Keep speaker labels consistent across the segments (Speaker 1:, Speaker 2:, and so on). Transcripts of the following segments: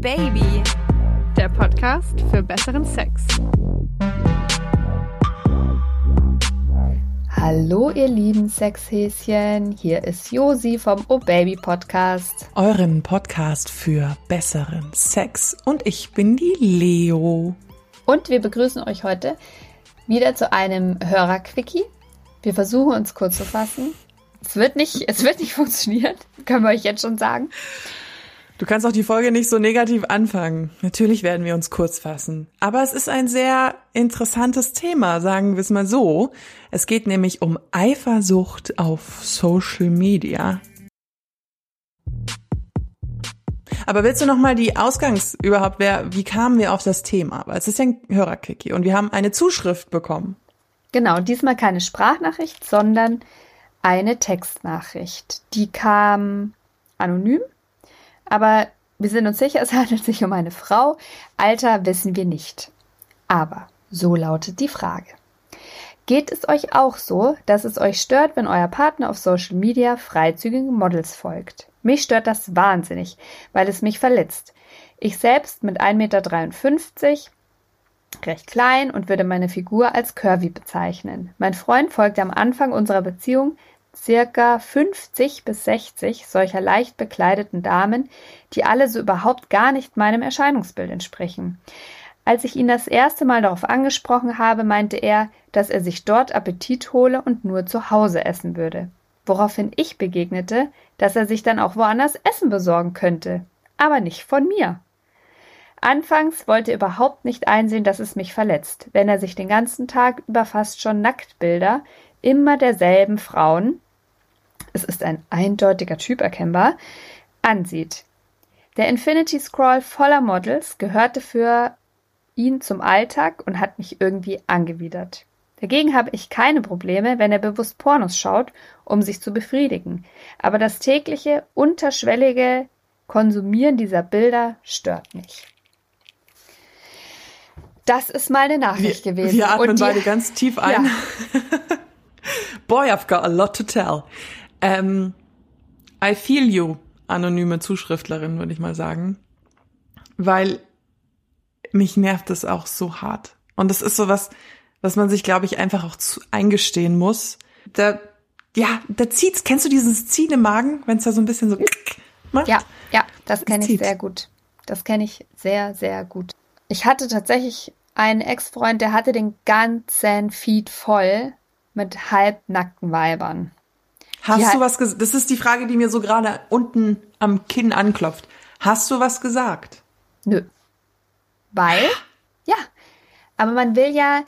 Speaker 1: Baby, der Podcast für besseren Sex.
Speaker 2: Hallo ihr lieben Sexhäschen, hier ist Josi vom Oh Baby Podcast.
Speaker 3: Euren Podcast für besseren Sex und ich bin die Leo.
Speaker 2: Und wir begrüßen euch heute wieder zu einem Hörerquickie. Wir versuchen uns kurz zu fassen. Es wird nicht, es wird nicht funktionieren, können wir euch jetzt schon sagen.
Speaker 3: Du kannst auch die Folge nicht so negativ anfangen. Natürlich werden wir uns kurz fassen. Aber es ist ein sehr interessantes Thema, sagen wir es mal so. Es geht nämlich um Eifersucht auf Social Media. Aber willst du noch mal die Ausgangs überhaupt, wer, wie kamen wir auf das Thema? Weil es ist ja ein Hörerquickie und wir haben eine Zuschrift bekommen.
Speaker 2: Genau, diesmal keine Sprachnachricht, sondern eine Textnachricht. Die kam anonym aber wir sind uns sicher, es handelt sich um eine Frau. Alter wissen wir nicht. Aber so lautet die Frage. Geht es euch auch so, dass es euch stört, wenn euer Partner auf Social Media freizügigen Models folgt? Mich stört das wahnsinnig, weil es mich verletzt. Ich selbst mit 1,53 Meter, recht klein und würde meine Figur als curvy bezeichnen. Mein Freund folgte am Anfang unserer Beziehung circa 50 bis 60 solcher leicht bekleideten Damen, die alle so überhaupt gar nicht meinem Erscheinungsbild entsprechen. Als ich ihn das erste Mal darauf angesprochen habe, meinte er, dass er sich dort Appetit hole und nur zu Hause essen würde. Woraufhin ich begegnete, dass er sich dann auch woanders Essen besorgen könnte, aber nicht von mir. Anfangs wollte er überhaupt nicht einsehen, dass es mich verletzt, wenn er sich den ganzen Tag über fast schon Nacktbilder immer derselben Frauen, es ist ein eindeutiger Typ erkennbar, ansieht. Der Infinity Scroll voller Models gehörte für ihn zum Alltag und hat mich irgendwie angewidert. Dagegen habe ich keine Probleme, wenn er bewusst Pornos schaut, um sich zu befriedigen. Aber das tägliche, unterschwellige Konsumieren dieser Bilder stört mich. Das ist mal eine Nachricht
Speaker 3: wir,
Speaker 2: gewesen.
Speaker 3: Wir atmen die, beide ganz tief ein. Ja. Boy, I've got a lot to tell. Ähm, I feel you, anonyme Zuschriftlerin, würde ich mal sagen. Weil mich nervt es auch so hart. Und das ist so was, was man sich, glaube ich, einfach auch zu eingestehen muss. Da, ja, da zieht's. Kennst du dieses Ziehen im Magen, wenn es da so ein bisschen so
Speaker 2: macht? Ja, ja, das kenne ich sehr gut. Das kenne ich sehr, sehr gut. Ich hatte tatsächlich einen Ex-Freund, der hatte den ganzen Feed voll mit halbnackten Weibern.
Speaker 3: Hast du was gesagt? Das ist die Frage, die mir so gerade unten am Kinn anklopft. Hast du was gesagt?
Speaker 2: Nö. Weil? Ja. Aber man will ja,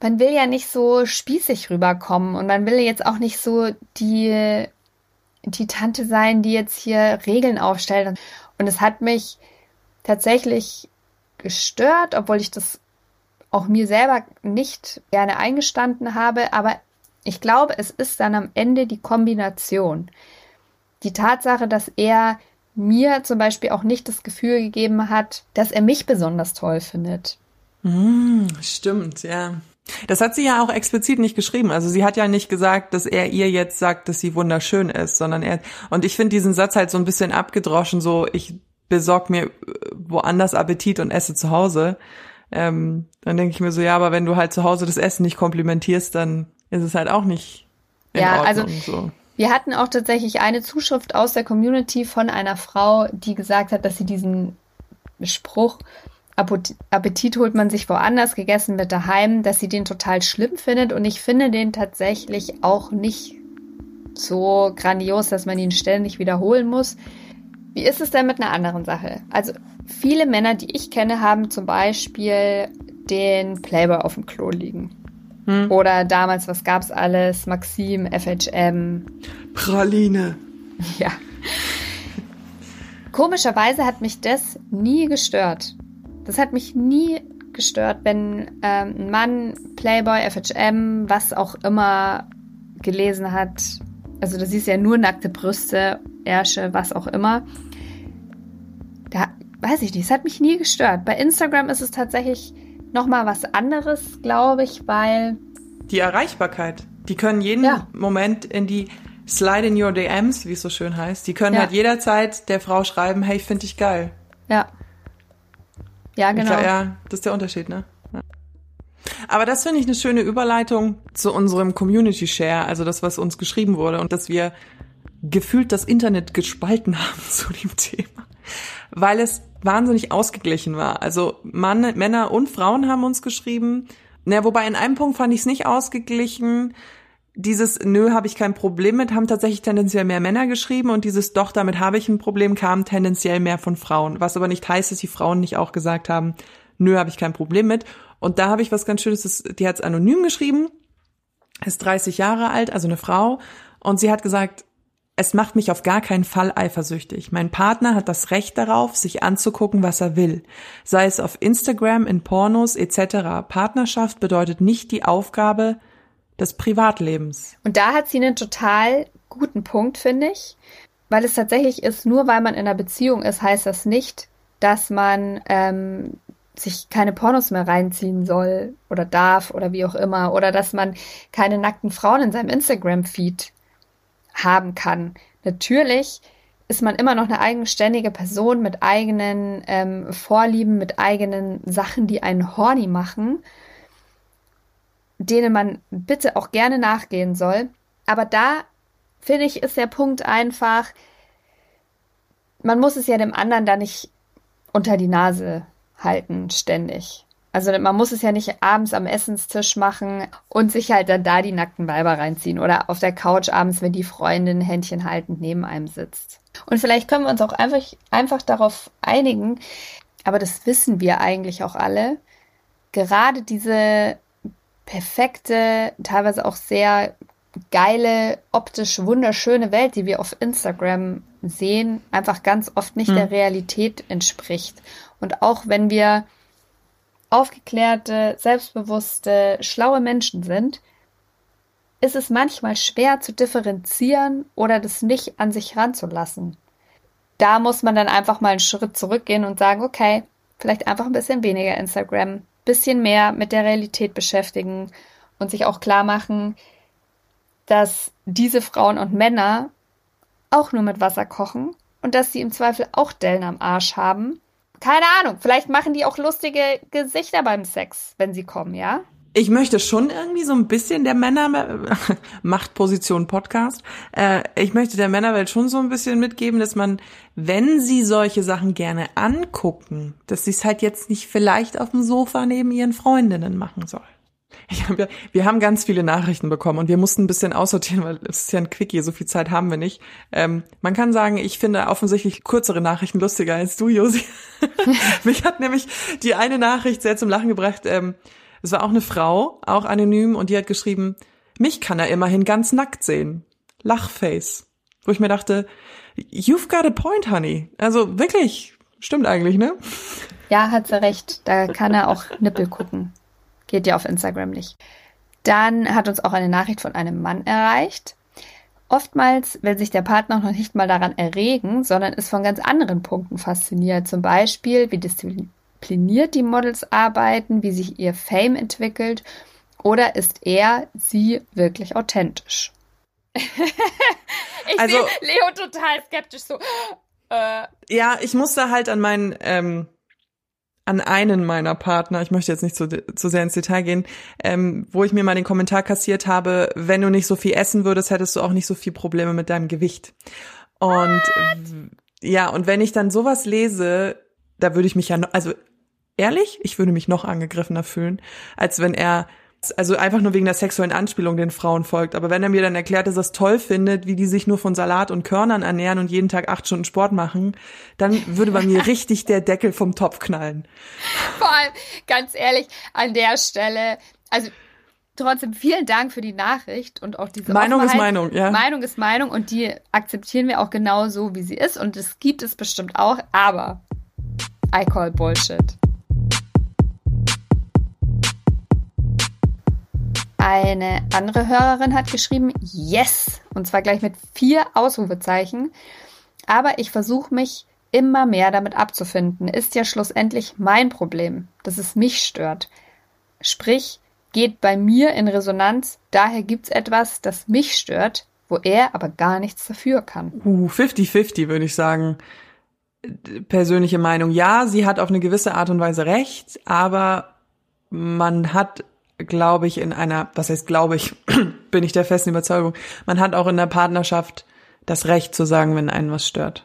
Speaker 2: man will ja nicht so spießig rüberkommen und man will jetzt auch nicht so die, die Tante sein, die jetzt hier Regeln aufstellt. Und es hat mich tatsächlich gestört, obwohl ich das auch mir selber nicht gerne eingestanden habe, aber ich glaube, es ist dann am Ende die Kombination. Die Tatsache, dass er mir zum Beispiel auch nicht das Gefühl gegeben hat, dass er mich besonders toll findet.
Speaker 3: Mm, stimmt, ja. Das hat sie ja auch explizit nicht geschrieben. Also sie hat ja nicht gesagt, dass er ihr jetzt sagt, dass sie wunderschön ist, sondern er, und ich finde diesen Satz halt so ein bisschen abgedroschen, so ich besorg mir woanders Appetit und esse zu Hause. Ähm, dann denke ich mir so, ja, aber wenn du halt zu Hause das Essen nicht komplimentierst, dann ist es halt auch nicht in ja, Ordnung. Also so.
Speaker 2: Wir hatten auch tatsächlich eine Zuschrift aus der Community von einer Frau, die gesagt hat, dass sie diesen Spruch Appetit holt man sich woanders, gegessen wird daheim, dass sie den total schlimm findet und ich finde den tatsächlich auch nicht so grandios, dass man ihn ständig wiederholen muss. Wie ist es denn mit einer anderen Sache? Also viele Männer, die ich kenne, haben zum Beispiel den Playboy auf dem Klo liegen. Hm. Oder damals, was gab's alles? Maxim, FHM.
Speaker 3: Praline.
Speaker 2: Ja. Komischerweise hat mich das nie gestört. Das hat mich nie gestört, wenn ähm, ein Mann Playboy, FHM, was auch immer gelesen hat. Also da siehst du ja nur nackte Brüste, Ärsche, was auch immer. Da weiß ich nicht, es hat mich nie gestört. Bei Instagram ist es tatsächlich nochmal was anderes, glaube ich, weil.
Speaker 3: Die Erreichbarkeit. Die können jeden ja. Moment in die Slide in your DMs, wie es so schön heißt. Die können ja. halt jederzeit der Frau schreiben, hey, finde ich geil.
Speaker 2: Ja. Ja, genau.
Speaker 3: Glaub, ja, das ist der Unterschied, ne? Ja. Aber das finde ich eine schöne Überleitung zu unserem Community Share, also das, was uns geschrieben wurde und dass wir gefühlt das Internet gespalten haben zu dem Thema, weil es wahnsinnig ausgeglichen war. Also Mann, Männer und Frauen haben uns geschrieben. Na, wobei in einem Punkt fand ich es nicht ausgeglichen. Dieses Nö, habe ich kein Problem mit, haben tatsächlich tendenziell mehr Männer geschrieben und dieses Doch, damit habe ich ein Problem kam tendenziell mehr von Frauen. Was aber nicht heißt, dass die Frauen nicht auch gesagt haben, Nö, habe ich kein Problem mit. Und da habe ich was ganz Schönes, die hat es anonym geschrieben, ist 30 Jahre alt, also eine Frau, und sie hat gesagt, es macht mich auf gar keinen Fall eifersüchtig. Mein Partner hat das Recht darauf, sich anzugucken, was er will. Sei es auf Instagram, in Pornos etc. Partnerschaft bedeutet nicht die Aufgabe des Privatlebens.
Speaker 2: Und da hat sie einen total guten Punkt, finde ich. Weil es tatsächlich ist, nur weil man in einer Beziehung ist, heißt das nicht, dass man ähm, sich keine Pornos mehr reinziehen soll oder darf oder wie auch immer. Oder dass man keine nackten Frauen in seinem Instagram-Feed haben kann. Natürlich ist man immer noch eine eigenständige Person mit eigenen ähm, Vorlieben, mit eigenen Sachen, die einen horny machen, denen man bitte auch gerne nachgehen soll. Aber da finde ich, ist der Punkt einfach, man muss es ja dem anderen da nicht unter die Nase halten, ständig. Also man muss es ja nicht abends am Essenstisch machen und sich halt dann da die nackten Weiber reinziehen oder auf der Couch abends, wenn die Freundin Händchen haltend neben einem sitzt. Und vielleicht können wir uns auch einfach, einfach darauf einigen, aber das wissen wir eigentlich auch alle, gerade diese perfekte, teilweise auch sehr geile, optisch wunderschöne Welt, die wir auf Instagram sehen, einfach ganz oft nicht hm. der Realität entspricht. Und auch wenn wir aufgeklärte, selbstbewusste, schlaue Menschen sind, ist es manchmal schwer zu differenzieren oder das nicht an sich ranzulassen. Da muss man dann einfach mal einen Schritt zurückgehen und sagen, okay, vielleicht einfach ein bisschen weniger Instagram, bisschen mehr mit der Realität beschäftigen und sich auch klar machen, dass diese Frauen und Männer auch nur mit Wasser kochen und dass sie im Zweifel auch Dellen am Arsch haben keine Ahnung, vielleicht machen die auch lustige Gesichter beim Sex, wenn sie kommen, ja?
Speaker 3: Ich möchte schon irgendwie so ein bisschen der Männer Machtposition Podcast. Äh, ich möchte der Männerwelt schon so ein bisschen mitgeben, dass man, wenn sie solche Sachen gerne angucken, dass sie es halt jetzt nicht vielleicht auf dem Sofa neben ihren Freundinnen machen soll. Hab ja, wir haben ganz viele Nachrichten bekommen und wir mussten ein bisschen aussortieren, weil es ist ja ein Quickie, so viel Zeit haben wir nicht. Ähm, man kann sagen, ich finde offensichtlich kürzere Nachrichten lustiger als du, Josi. Mich hat nämlich die eine Nachricht sehr zum Lachen gebracht. Ähm, es war auch eine Frau, auch anonym, und die hat geschrieben, mich kann er immerhin ganz nackt sehen. Lachface. Wo ich mir dachte, you've got a point, honey. Also wirklich, stimmt eigentlich, ne?
Speaker 2: Ja, hat sie recht. Da kann er auch Nippel gucken. Geht ja auf Instagram nicht. Dann hat uns auch eine Nachricht von einem Mann erreicht. Oftmals will sich der Partner noch nicht mal daran erregen, sondern ist von ganz anderen Punkten fasziniert. Zum Beispiel, wie diszipliniert die Models arbeiten, wie sich ihr Fame entwickelt oder ist er, sie wirklich authentisch? ich also, sehe Leo total skeptisch so.
Speaker 3: Äh. Ja, ich musste halt an meinen ähm, an einen meiner Partner, ich möchte jetzt nicht zu, zu sehr ins Detail gehen, ähm, wo ich mir mal den Kommentar kassiert habe, wenn du nicht so viel essen würdest, hättest du auch nicht so viel Probleme mit deinem Gewicht. Und ja, und wenn ich dann sowas lese, da würde ich mich ja, noch, also ehrlich, ich würde mich noch angegriffener fühlen, als wenn er also einfach nur wegen der sexuellen Anspielung den Frauen folgt. Aber wenn er mir dann erklärt, dass er es toll findet, wie die sich nur von Salat und Körnern ernähren und jeden Tag acht Stunden Sport machen, dann würde bei mir richtig der Deckel vom Topf knallen.
Speaker 2: Vor allem, ganz ehrlich, an der Stelle, also trotzdem vielen Dank für die Nachricht und auch diese
Speaker 3: Meinung Offenheit. ist Meinung, ja.
Speaker 2: Meinung ist Meinung und die akzeptieren wir auch genau so, wie sie ist und es gibt es bestimmt auch, aber I call Bullshit. Eine andere Hörerin hat geschrieben, yes, und zwar gleich mit vier Ausrufezeichen. Aber ich versuche mich immer mehr damit abzufinden. Ist ja schlussendlich mein Problem, dass es mich stört. Sprich, geht bei mir in Resonanz, daher gibt's etwas, das mich stört, wo er aber gar nichts dafür kann.
Speaker 3: Uh, 50-50 würde ich sagen. persönliche Meinung. Ja, sie hat auf eine gewisse Art und Weise recht, aber man hat, glaube ich, in einer, was heißt glaube ich, bin ich der festen Überzeugung, man hat auch in der Partnerschaft das Recht zu sagen, wenn einen was stört.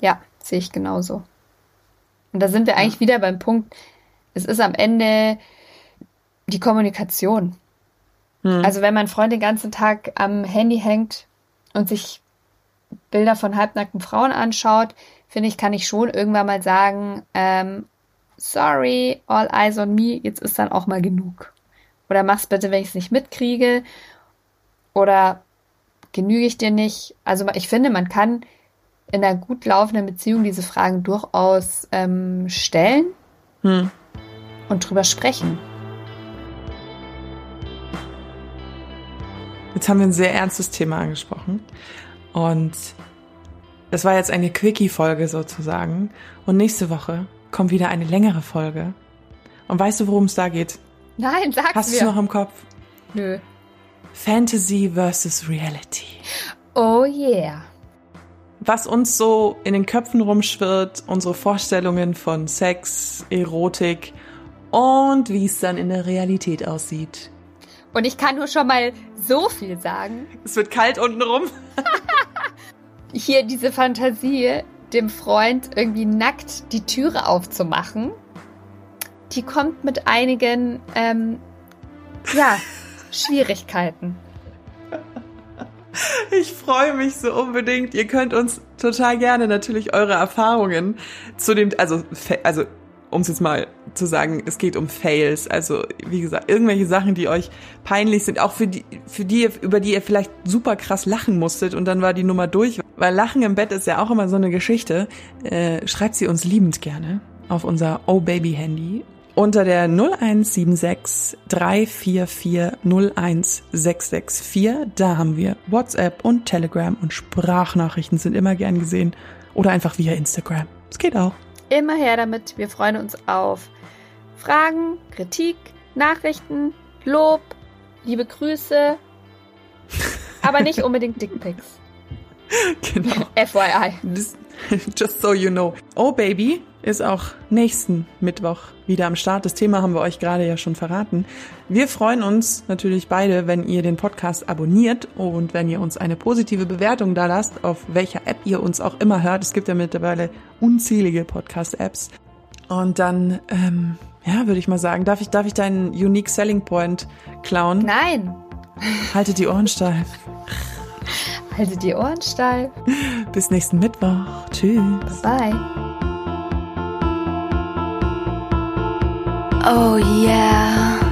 Speaker 2: Ja, sehe ich genauso. Und da sind wir eigentlich wieder beim Punkt, es ist am Ende die Kommunikation. Hm. Also wenn mein Freund den ganzen Tag am Handy hängt und sich Bilder von halbnackten Frauen anschaut, finde ich, kann ich schon irgendwann mal sagen, ähm, sorry, all eyes on me, jetzt ist dann auch mal genug. Oder mach's bitte, wenn ich es nicht mitkriege. Oder genüge ich dir nicht? Also ich finde, man kann in einer gut laufenden Beziehung diese Fragen durchaus ähm, stellen hm. und drüber sprechen.
Speaker 3: Jetzt haben wir ein sehr ernstes Thema angesprochen. Und das war jetzt eine Quickie-Folge sozusagen. Und nächste Woche kommt wieder eine längere Folge. Und weißt du, worum es da geht?
Speaker 2: Nein, sag's
Speaker 3: Hast du noch im Kopf?
Speaker 2: Nö.
Speaker 3: Fantasy versus Reality.
Speaker 2: Oh yeah.
Speaker 3: Was uns so in den Köpfen rumschwirrt, unsere Vorstellungen von Sex, Erotik und wie es dann in der Realität aussieht.
Speaker 2: Und ich kann nur schon mal so viel sagen.
Speaker 3: Es wird kalt unten rum.
Speaker 2: Hier diese Fantasie, dem Freund irgendwie nackt die Türe aufzumachen, die kommt mit einigen, ähm, ja, Schwierigkeiten.
Speaker 3: Ich freue mich so unbedingt. Ihr könnt uns total gerne natürlich eure Erfahrungen zu dem, also, also um es jetzt mal zu sagen, es geht um Fails. Also, wie gesagt, irgendwelche Sachen, die euch peinlich sind, auch für die, für die, über die ihr vielleicht super krass lachen musstet und dann war die Nummer durch. Weil Lachen im Bett ist ja auch immer so eine Geschichte. Äh, schreibt sie uns liebend gerne auf unser Oh Baby Handy unter der 0176 344 01664. Da haben wir WhatsApp und Telegram und Sprachnachrichten sind immer gern gesehen. Oder einfach via Instagram. Es geht auch.
Speaker 2: Immer her damit. Wir freuen uns auf Fragen, Kritik, Nachrichten, Lob, liebe Grüße, aber nicht unbedingt Dickpics.
Speaker 3: Genau.
Speaker 2: FYI.
Speaker 3: Just so you know. Oh Baby ist auch nächsten Mittwoch wieder am Start. Das Thema haben wir euch gerade ja schon verraten. Wir freuen uns natürlich beide, wenn ihr den Podcast abonniert und wenn ihr uns eine positive Bewertung da lasst, auf welcher App ihr uns auch immer hört. Es gibt ja mittlerweile unzählige Podcast-Apps. Und dann, ähm, ja, würde ich mal sagen, darf ich, darf ich deinen Unique Selling Point klauen?
Speaker 2: Nein.
Speaker 3: Haltet die Ohren steif.
Speaker 2: Haltet die Ohren steif.
Speaker 3: Bis nächsten Mittwoch. Tschüss.
Speaker 2: Bye.
Speaker 4: Oh yeah.